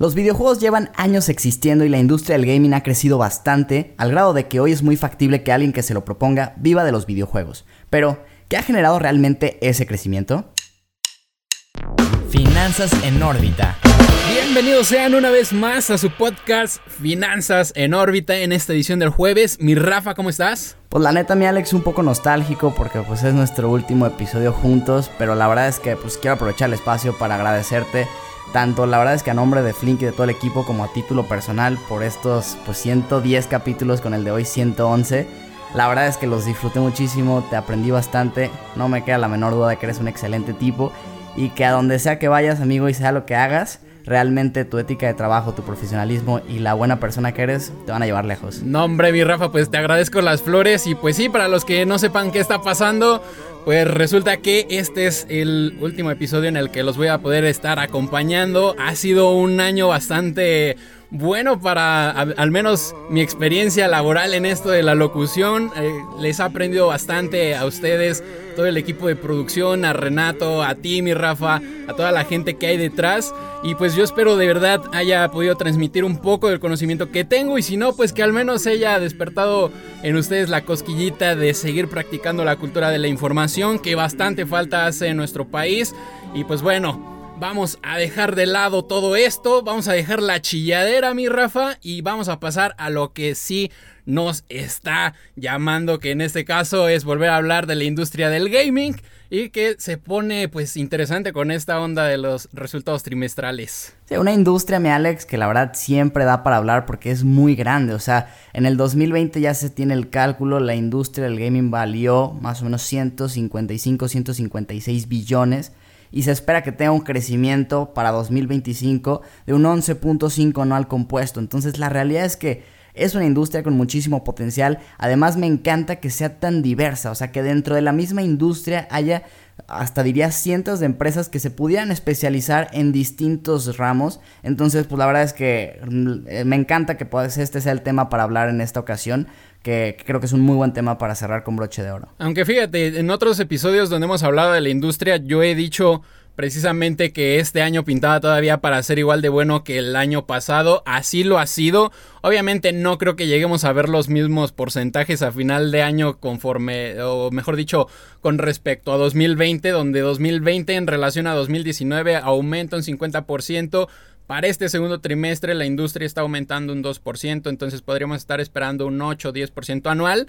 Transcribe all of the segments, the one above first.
Los videojuegos llevan años existiendo y la industria del gaming ha crecido bastante, al grado de que hoy es muy factible que alguien que se lo proponga viva de los videojuegos. Pero, ¿qué ha generado realmente ese crecimiento? Finanzas en órbita. Bienvenidos sean una vez más a su podcast Finanzas en órbita en esta edición del jueves. Mi Rafa, ¿cómo estás? Pues la neta mi Alex un poco nostálgico porque pues es nuestro último episodio juntos, pero la verdad es que pues quiero aprovechar el espacio para agradecerte tanto la verdad es que a nombre de Flink y de todo el equipo como a título personal por estos pues 110 capítulos con el de hoy 111. La verdad es que los disfruté muchísimo, te aprendí bastante, no me queda la menor duda de que eres un excelente tipo y que a donde sea que vayas amigo y sea lo que hagas, realmente tu ética de trabajo, tu profesionalismo y la buena persona que eres te van a llevar lejos. No, hombre, mi Rafa, pues te agradezco las flores y pues sí, para los que no sepan qué está pasando, pues resulta que este es el último episodio en el que los voy a poder estar acompañando. Ha sido un año bastante bueno para al menos mi experiencia laboral en esto de la locución. Eh, les ha aprendido bastante a ustedes, todo el equipo de producción, a Renato, a ti, mi Rafa, a toda la gente que hay detrás. Y pues yo espero de verdad haya podido transmitir un poco del conocimiento que tengo y si no, pues que al menos haya despertado en ustedes la cosquillita de seguir practicando la cultura de la información que bastante falta hace en nuestro país. Y pues bueno, Vamos a dejar de lado todo esto, vamos a dejar la chilladera, mi Rafa, y vamos a pasar a lo que sí nos está llamando, que en este caso es volver a hablar de la industria del gaming y que se pone pues interesante con esta onda de los resultados trimestrales. Sí, una industria, mi Alex, que la verdad siempre da para hablar porque es muy grande. O sea, en el 2020 ya se tiene el cálculo, la industria del gaming valió más o menos 155, 156 billones y se espera que tenga un crecimiento para 2025 de un 11.5 anual compuesto. Entonces la realidad es que es una industria con muchísimo potencial. Además me encanta que sea tan diversa, o sea que dentro de la misma industria haya hasta diría cientos de empresas que se pudieran especializar en distintos ramos. Entonces, pues la verdad es que mm, me encanta que pues, este sea el tema para hablar en esta ocasión que, creo que es un muy buen tema para cerrar con broche de oro. Aunque fíjate, en otros episodios donde hemos hablado de la industria, yo he dicho precisamente que este año pintaba todavía para ser igual de bueno que el año pasado. Así lo ha sido. Obviamente no creo que lleguemos a ver los mismos porcentajes a final de año conforme, o mejor dicho, con respecto a 2020, donde 2020 en relación a 2019 aumenta un 50%. Para este segundo trimestre la industria está aumentando un 2%, entonces podríamos estar esperando un 8 o 10% anual.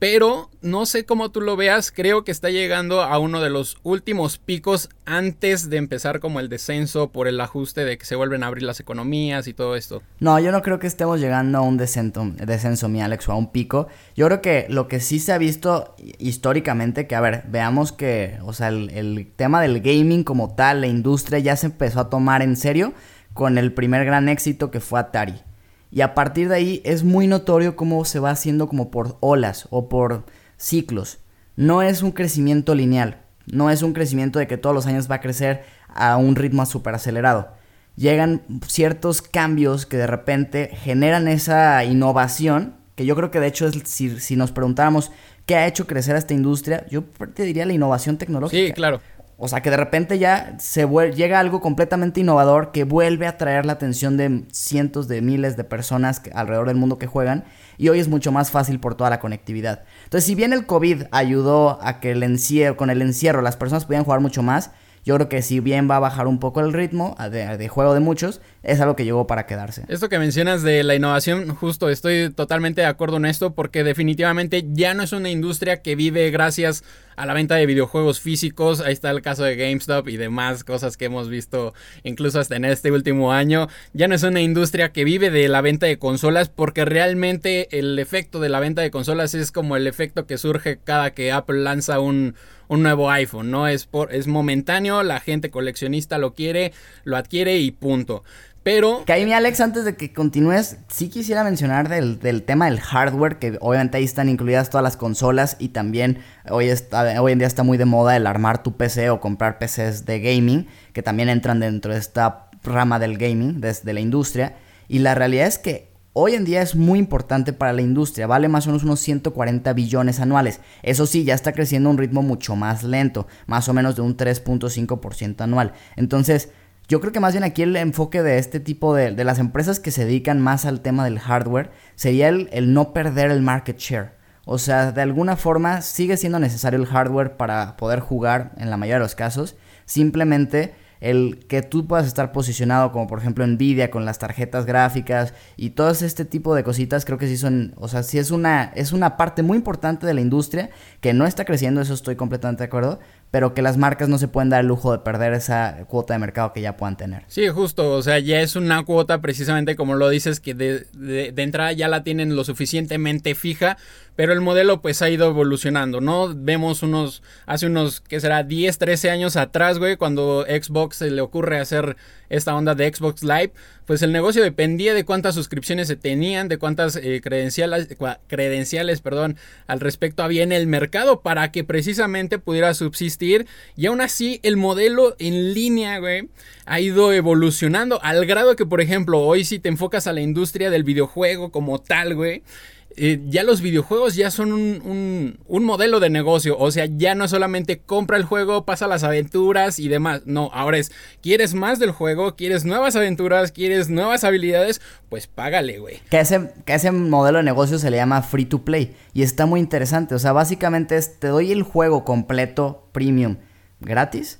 Pero no sé cómo tú lo veas, creo que está llegando a uno de los últimos picos antes de empezar como el descenso por el ajuste de que se vuelven a abrir las economías y todo esto. No, yo no creo que estemos llegando a un descenso, descenso mi Alex, o a un pico. Yo creo que lo que sí se ha visto históricamente, que a ver, veamos que, o sea, el, el tema del gaming como tal, la industria ya se empezó a tomar en serio con el primer gran éxito que fue Atari. Y a partir de ahí es muy notorio cómo se va haciendo como por olas o por ciclos. No es un crecimiento lineal, no es un crecimiento de que todos los años va a crecer a un ritmo súper acelerado. Llegan ciertos cambios que de repente generan esa innovación, que yo creo que de hecho es, si, si nos preguntáramos qué ha hecho crecer a esta industria, yo te diría la innovación tecnológica. Sí, claro. O sea, que de repente ya se llega algo completamente innovador que vuelve a atraer la atención de cientos de miles de personas alrededor del mundo que juegan y hoy es mucho más fácil por toda la conectividad. Entonces, si bien el COVID ayudó a que el encierro, con el encierro las personas pudieran jugar mucho más, yo creo que si bien va a bajar un poco el ritmo de, juego de muchos, es algo que llegó para quedarse. Esto que mencionas de la innovación, justo estoy totalmente de acuerdo en esto porque definitivamente ya no es una industria que vive gracias a la venta de videojuegos físicos. Ahí está el caso de GameStop y demás cosas que hemos visto incluso hasta en este último año. Ya no es una industria que vive de la venta de consolas porque realmente el efecto de la venta de consolas es como el efecto que surge cada que Apple lanza un un nuevo iPhone, ¿no? Es, por, es momentáneo, la gente coleccionista lo quiere, lo adquiere y punto. Pero... Que ahí, mi Alex, antes de que continúes, sí quisiera mencionar del, del, tema del hardware, que obviamente ahí están incluidas todas las consolas y también hoy, está, hoy en día está muy de moda el armar tu PC o comprar PCs de gaming, que también entran dentro de esta rama del gaming, desde la industria. Y la realidad es que hoy en día es muy importante para la industria, vale más o menos unos 140 billones anuales. Eso sí, ya está creciendo a un ritmo mucho más lento, más o menos de un 3.5% anual. Entonces, Yo creo que más bien aquí el enfoque de este tipo de, de las empresas que se dedican más al tema del hardware sería el, el no perder el market share. O sea, de alguna forma sigue siendo necesario el hardware para poder jugar en la mayoría de los casos. Simplemente el que tú puedas estar posicionado como por ejemplo Nvidia con las tarjetas gráficas y todo este tipo de cositas creo que sí son, o sea, sí es una es una parte muy importante de la industria que no está creciendo, eso estoy completamente de acuerdo, pero que las marcas no se pueden dar el lujo de perder esa cuota de mercado que ya puedan tener. Sí, justo, o sea, ya es una cuota precisamente como lo dices que de, de entrada ya la tienen lo suficientemente fija pero el modelo pues ha ido evolucionando, ¿no? Vemos unos, hace unos, ¿qué será? 10, 13 años atrás, güey, cuando Xbox se le ocurre hacer esta onda de Xbox Live, pues el negocio dependía de cuántas suscripciones se tenían, de cuántas eh, credenciales, credenciales, perdón, al respecto había en el mercado para que precisamente pudiera subsistir y aún así el modelo en línea, güey, ha ido evolucionando al grado que, por ejemplo, hoy si te enfocas a la industria del videojuego como tal, güey, eh, ya los videojuegos ya son un, un, modelo de negocio. O sea, ya no solamente compra el juego, pasa las aventuras y demás. No, ahora es, ¿quieres más del juego? ¿Quieres nuevas aventuras? ¿Quieres nuevas habilidades? Pues págale, güey. Que ese, que ese modelo de negocio se le llama free to play. Y está muy interesante. O sea, básicamente es, te doy el juego completo, premium, gratis.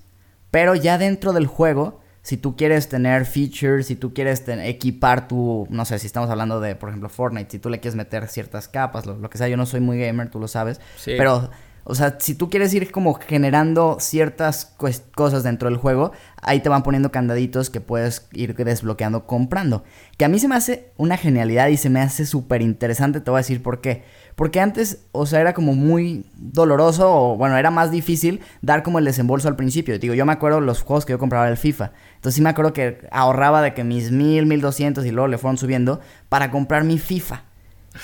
Pero ya dentro del juego si tú quieres tener features, si tú quieres equipar tu, no sé, si estamos hablando de, por ejemplo, Fortnite, si tú le quieres meter ciertas capas, lo, que sea, yo no soy muy gamer, tú lo sabes, pero, o sea, si tú quieres ir como generando ciertas cosas dentro del juego, ahí te van poniendo candaditos que puedes ir desbloqueando comprando. Que a mí se me hace una genialidad y se me hace súper interesante, te voy a decir por qué. Porque antes, o sea, era como muy doloroso o bueno, era más difícil dar como el desembolso al principio. Digo, yo me acuerdo los juegos que yo compraba del FIFA. Entonces sí me acuerdo que ahorraba de que mis mil, mil doscientos y luego le fueron subiendo para comprar mi FIFA.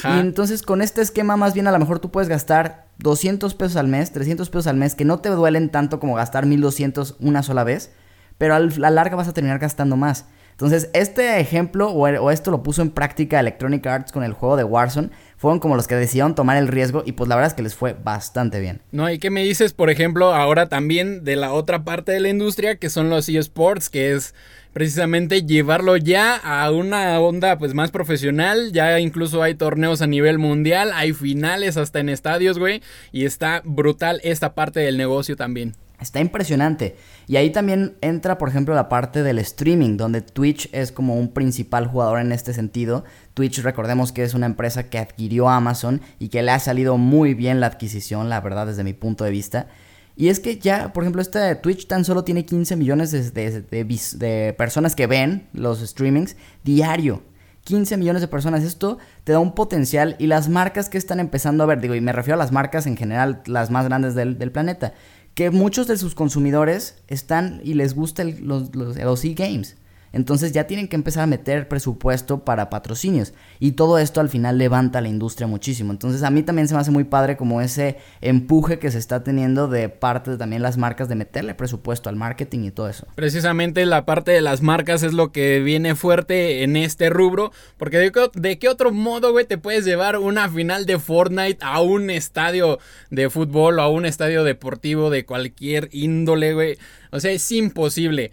Y entonces con este esquema más bien a lo mejor tú puedes gastar 200 pesos al mes, 300 pesos al mes, que no te duelen tanto como gastar 1200 una sola vez, pero a la larga vas a terminar gastando más. Entonces, este ejemplo o, esto lo puso en práctica Electronic Arts con el juego de Warzone. Fueron como los que decidieron tomar el riesgo y pues la verdad es que les fue bastante bien. No, ¿y qué me dices, por ejemplo, ahora también de la otra parte de la industria que son los eSports, que es precisamente llevarlo ya a una onda pues más profesional, ya incluso hay torneos a nivel mundial, hay finales hasta en estadios, güey, y está brutal esta parte del negocio también. Está impresionante. Y ahí también entra, por ejemplo, la parte del streaming, donde Twitch es como un principal jugador en este sentido. Twitch, recordemos que es una empresa que adquirió Amazon y que le ha salido muy bien la adquisición, la verdad, desde mi punto de vista. Y es que ya, por ejemplo, este Twitch tan solo tiene 15 millones de, de personas que ven los streamings diario. 15 millones de personas. Esto te da un potencial y las marcas que están empezando a ver, digo, y me refiero a las marcas en general, las más grandes del, del planeta, que muchos de sus consumidores están y les gustan los, los, los e-games. Entonces ya tienen que empezar a meter presupuesto para patrocinios. Y todo esto al final levanta la industria muchísimo. Entonces a mí también se me hace muy padre como ese empuje que se está teniendo de parte de también las marcas de meterle presupuesto al marketing y todo eso. Precisamente la parte de las marcas es lo que viene fuerte en este rubro. Porque de, de qué otro modo, güey, te puedes llevar una final de Fortnite a un estadio de fútbol o a un estadio deportivo de cualquier índole, güey. O sea, es imposible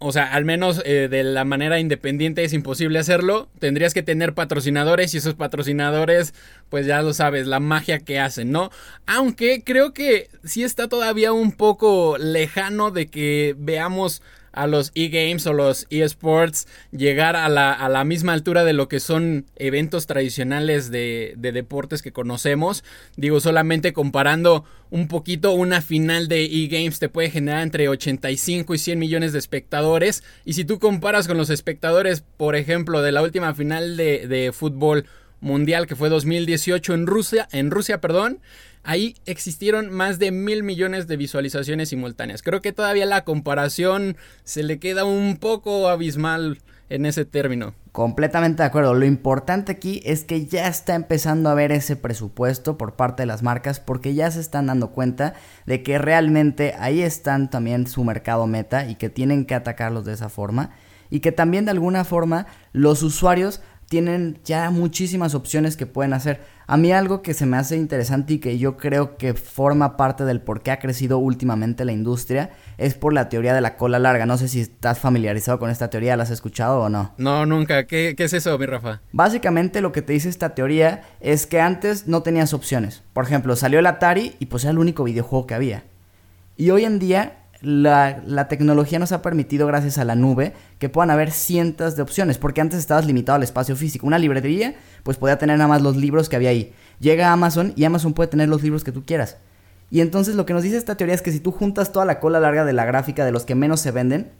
o sea, al menos eh, de la manera independiente es imposible hacerlo. Tendrías que tener patrocinadores y esos patrocinadores, pues ya lo sabes, la magia que hacen, ¿no? Aunque creo que sí está todavía un poco lejano de que veamos a los e-games o los e-sports llegar a la, a la, misma altura de lo que son eventos tradicionales de, de, deportes que conocemos. Digo, solamente comparando un poquito, una final de e-games te puede generar entre 85 y 100 millones de espectadores. Y si tú comparas con los espectadores, por ejemplo, de la última final de, de fútbol mundial que fue 2018 en Rusia, en Rusia, perdón, ahí existieron más de mil millones de visualizaciones simultáneas. Creo que todavía la comparación se le queda un poco abismal en ese término. Completamente de acuerdo. Lo importante aquí es que ya está empezando a ver ese presupuesto por parte de las marcas porque ya se están dando cuenta de que realmente ahí están también su mercado meta y que tienen que atacarlos de esa forma y que también de alguna forma los usuarios tienen ya muchísimas opciones que pueden hacer. A mí algo que se me hace interesante y que yo creo que forma parte del por qué ha crecido últimamente la industria es por la teoría de la cola larga. No sé si estás familiarizado con esta teoría, ¿la has escuchado o no? No, nunca. ¿Qué, qué es eso, mi Rafa? Básicamente lo que te dice esta teoría es que antes no tenías opciones. Por ejemplo, salió el Atari y pues era el único videojuego que había. Y hoy en día la, tecnología nos ha permitido, gracias a la nube, que puedan haber cientos de opciones, porque antes estabas limitado al espacio físico. Una librería, pues podía tener nada más los libros que había ahí. Llega Amazon y Amazon puede tener los libros que tú quieras. Y entonces lo que nos dice esta teoría es que si tú juntas toda la cola larga de la gráfica de los que menos se venden,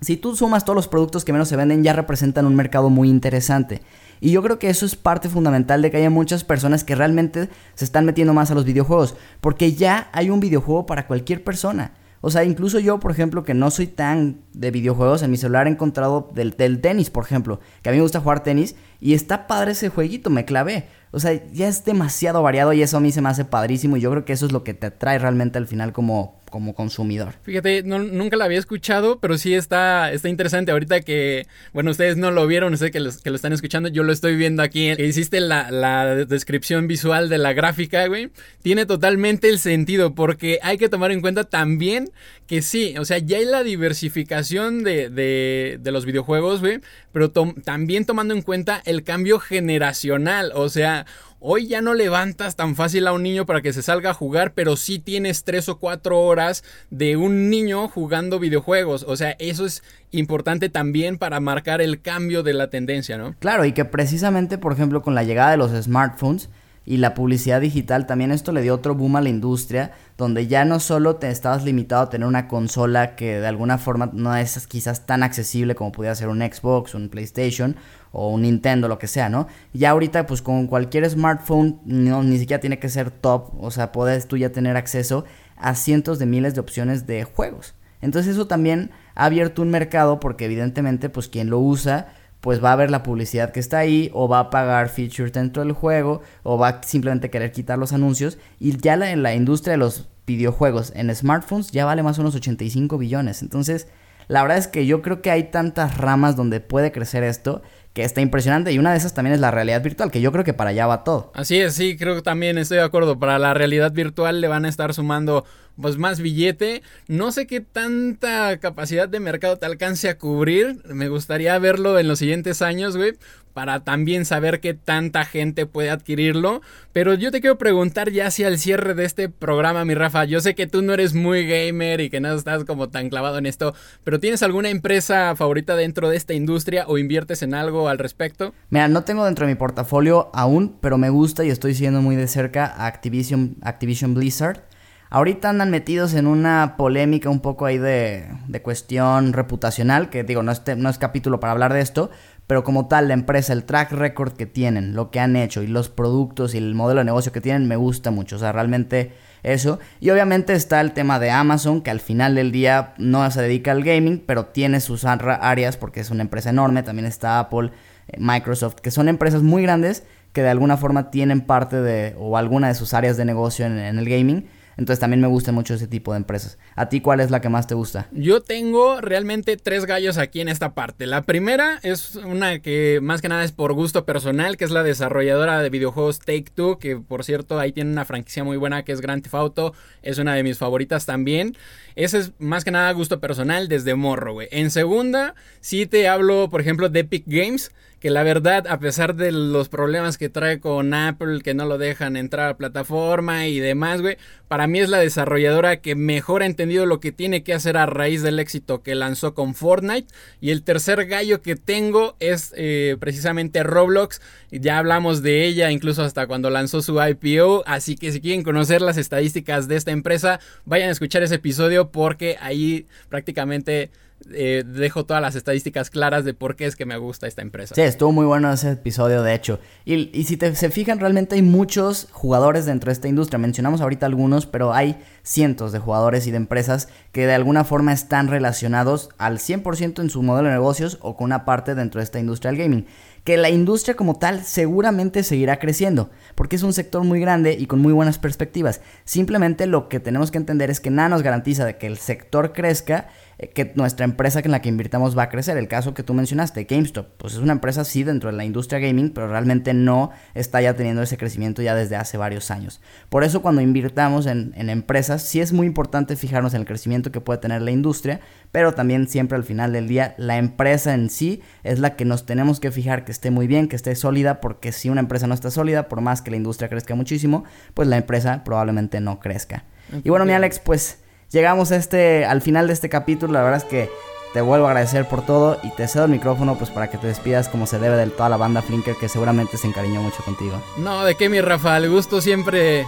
si tú sumas todos los productos que menos se venden, ya representan un mercado muy interesante. Y yo creo que eso es parte fundamental de que haya muchas personas que realmente se están metiendo más a los videojuegos, porque ya hay un videojuego para cualquier persona. O sea, incluso yo, por ejemplo, que no soy tan de videojuegos, en mi celular he encontrado del, del, tenis, por ejemplo, que a mí me gusta jugar tenis y está padre ese jueguito, me clavé. O sea, ya es demasiado variado y eso a mí se me hace padrísimo y yo creo que eso es lo que te atrae realmente al final como, como consumidor. Fíjate, nunca la había escuchado, pero sí está, está interesante. Ahorita que, bueno, ustedes no lo vieron, sé que, lo están escuchando, yo lo estoy viendo aquí. Que hiciste la, la, descripción visual de la gráfica, güey. Tiene totalmente el sentido, porque hay que tomar en cuenta también que sí, o sea, ya hay la diversificación de, de, de los videojuegos, güey, pero también tomando en cuenta el cambio generacional, o sea, Hoy ya no levantas tan fácil a un niño para que se salga a jugar, pero sí tienes tres o cuatro horas de un niño jugando videojuegos. O sea, eso es importante también para marcar el cambio de la tendencia, ¿no? Claro, y que precisamente, por ejemplo, con la llegada de los smartphones, y la publicidad digital, también esto le dio otro boom a la industria, donde ya no solo te estabas limitado a tener una consola que de alguna forma no es quizás tan accesible como pudiera ser un Xbox, un PlayStation o un Nintendo, lo que sea, ¿no? Ya ahorita pues con cualquier smartphone, no, ni siquiera tiene que ser top, o sea, puedes tú ya tener acceso a cientos de miles de opciones de juegos. Entonces eso también ha abierto un mercado porque evidentemente pues quien lo usa pues va a ver la publicidad que está ahí o va a pagar features dentro del juego o va a simplemente querer quitar los anuncios y ya la, en la industria de los videojuegos en smartphones ya vale más o menos 85 billones. Entonces, la verdad es que yo creo que hay tantas ramas donde puede crecer esto que está impresionante y una de esas también es la realidad virtual, que yo creo que para allá va todo. Así es, sí, creo que también estoy de acuerdo. Para la realidad virtual le van a estar sumando pues más billete. No sé qué tanta capacidad de mercado te alcance a cubrir. Me gustaría verlo en los siguientes años, güey para también saber qué tanta gente puede adquirirlo. Pero yo te quiero preguntar ya hacia el cierre de este programa, mi Rafa. Yo sé que tú no eres muy gamer y que no estás como tan clavado en esto, pero ¿tienes alguna empresa favorita dentro de esta industria o inviertes en algo al respecto? Mira, no tengo dentro de mi portafolio aún, pero me gusta y estoy siguiendo muy de cerca a Activision, Activision Blizzard. Ahorita andan metidos en una polémica un poco ahí de, de cuestión reputacional, que digo, no no es capítulo para hablar de esto, pero como tal la empresa, el track record que tienen, lo que han hecho y los productos y el modelo de negocio que tienen me gusta mucho, o sea, realmente eso. Y obviamente está el tema de Amazon, que al final del día no se dedica al gaming, pero tiene sus áreas porque es una empresa enorme, también está Apple, eh, Microsoft, que son empresas muy grandes que de alguna forma tienen parte de o alguna de sus áreas de negocio en el gaming entonces también me gusta mucho ese tipo de empresas. ¿A ti cuál es la que más te gusta? Yo tengo realmente tres gallos aquí en esta parte. La primera es una que más que nada es por gusto personal, que es la desarrolladora de videojuegos Take Two, que por cierto ahí tiene una franquicia muy buena que es Grand Theft Auto. Es una de mis favoritas también. Ese es más que nada gusto personal desde morro, güey. En segunda, sí te hablo, por ejemplo, de Epic Games que la verdad, a pesar de los problemas que trae con Apple, que no lo dejan entrar a la plataforma y demás, güey, para mí es la desarrolladora que mejor ha entendido lo que tiene que hacer a raíz del éxito que lanzó con Fortnite. Y el tercer gallo que tengo es eh, precisamente Roblox. Ya hablamos de ella incluso hasta cuando lanzó su IPO. Así que si quieren conocer las estadísticas de esta empresa, vayan a escuchar ese episodio porque ahí prácticamente eh, dejo todas las estadísticas claras de por qué es que me gusta esta empresa. Sí, estuvo muy bueno ese episodio, de hecho. Y, y si te, se fijan, realmente hay muchos jugadores dentro de esta industria. Mencionamos ahorita algunos, pero hay cientos de jugadores y de empresas que de alguna forma están relacionados al 100% en su modelo de negocios o con una parte dentro de esta industria del gaming que la industria como tal seguramente seguirá creciendo, porque es un sector muy grande y con muy buenas perspectivas. Simplemente lo que tenemos que entender es que nada nos garantiza de que el sector crezca que nuestra empresa en la que invirtamos va a crecer. El caso que tú mencionaste, GameStop, pues es una empresa sí dentro de la industria gaming, pero realmente no está ya teniendo ese crecimiento ya desde hace varios años. Por eso cuando invirtamos en, en empresas, sí es muy importante fijarnos en el crecimiento que puede tener la industria, pero también siempre al final del día la empresa en sí es la que nos tenemos que fijar que esté muy bien, que esté sólida, porque si una empresa no está sólida, por más que la industria crezca muchísimo, pues la empresa probablemente no crezca. Y bueno, mi Alex, pues llegamos a este, al final de este capítulo. La verdad es que te vuelvo a agradecer por todo y te cedo el micrófono pues para que te despidas como se debe de toda la banda Flinker que seguramente se encariñó mucho contigo. No, de qué mi Rafa, el gusto siempre,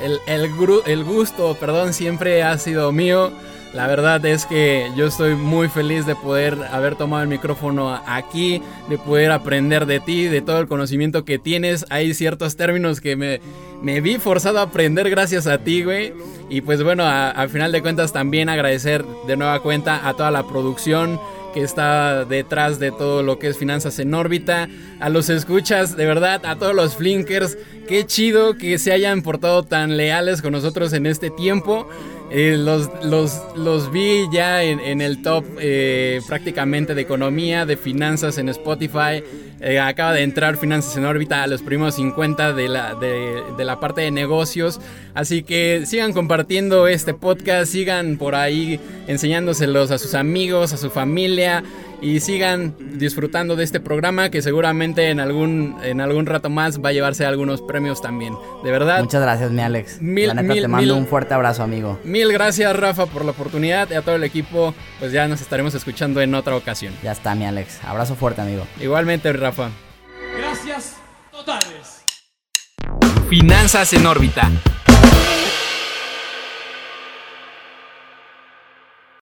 el, el, el gusto, perdón, siempre ha sido mío. La verdad es que yo estoy muy feliz de poder haber tomado el micrófono aquí, de poder aprender de ti, de todo el conocimiento que tienes. Hay ciertos términos que me, me vi forzado a aprender gracias a ti, güey. Y pues bueno, al final de cuentas también agradecer de nueva cuenta a toda la producción que está detrás de todo lo que es finanzas en órbita, a los escuchas, de verdad, a todos los flinkers, qué chido que se hayan portado tan leales con nosotros en este tiempo. Eh, los, los, los, vi ya en, en el top eh, prácticamente de economía, de finanzas en Spotify. Eh, acaba de entrar Finanzas en órbita a los primeros 50 de la, de, de, la parte de negocios. Así que sigan compartiendo este podcast, sigan por ahí enseñándoselos a sus amigos, a su familia y sigan disfrutando de este programa que seguramente en algún, en algún rato más va a llevarse algunos premios también. De verdad. Muchas gracias, mi Alex. Mil, La neta, mil, te mando mil, un fuerte abrazo, amigo. Mil gracias, Rafa, por la oportunidad y a todo el equipo. Pues ya nos estaremos escuchando en otra ocasión. Ya está, mi Alex. Abrazo fuerte, amigo. Igualmente, Rafa. Gracias totales. Finanzas en órbita.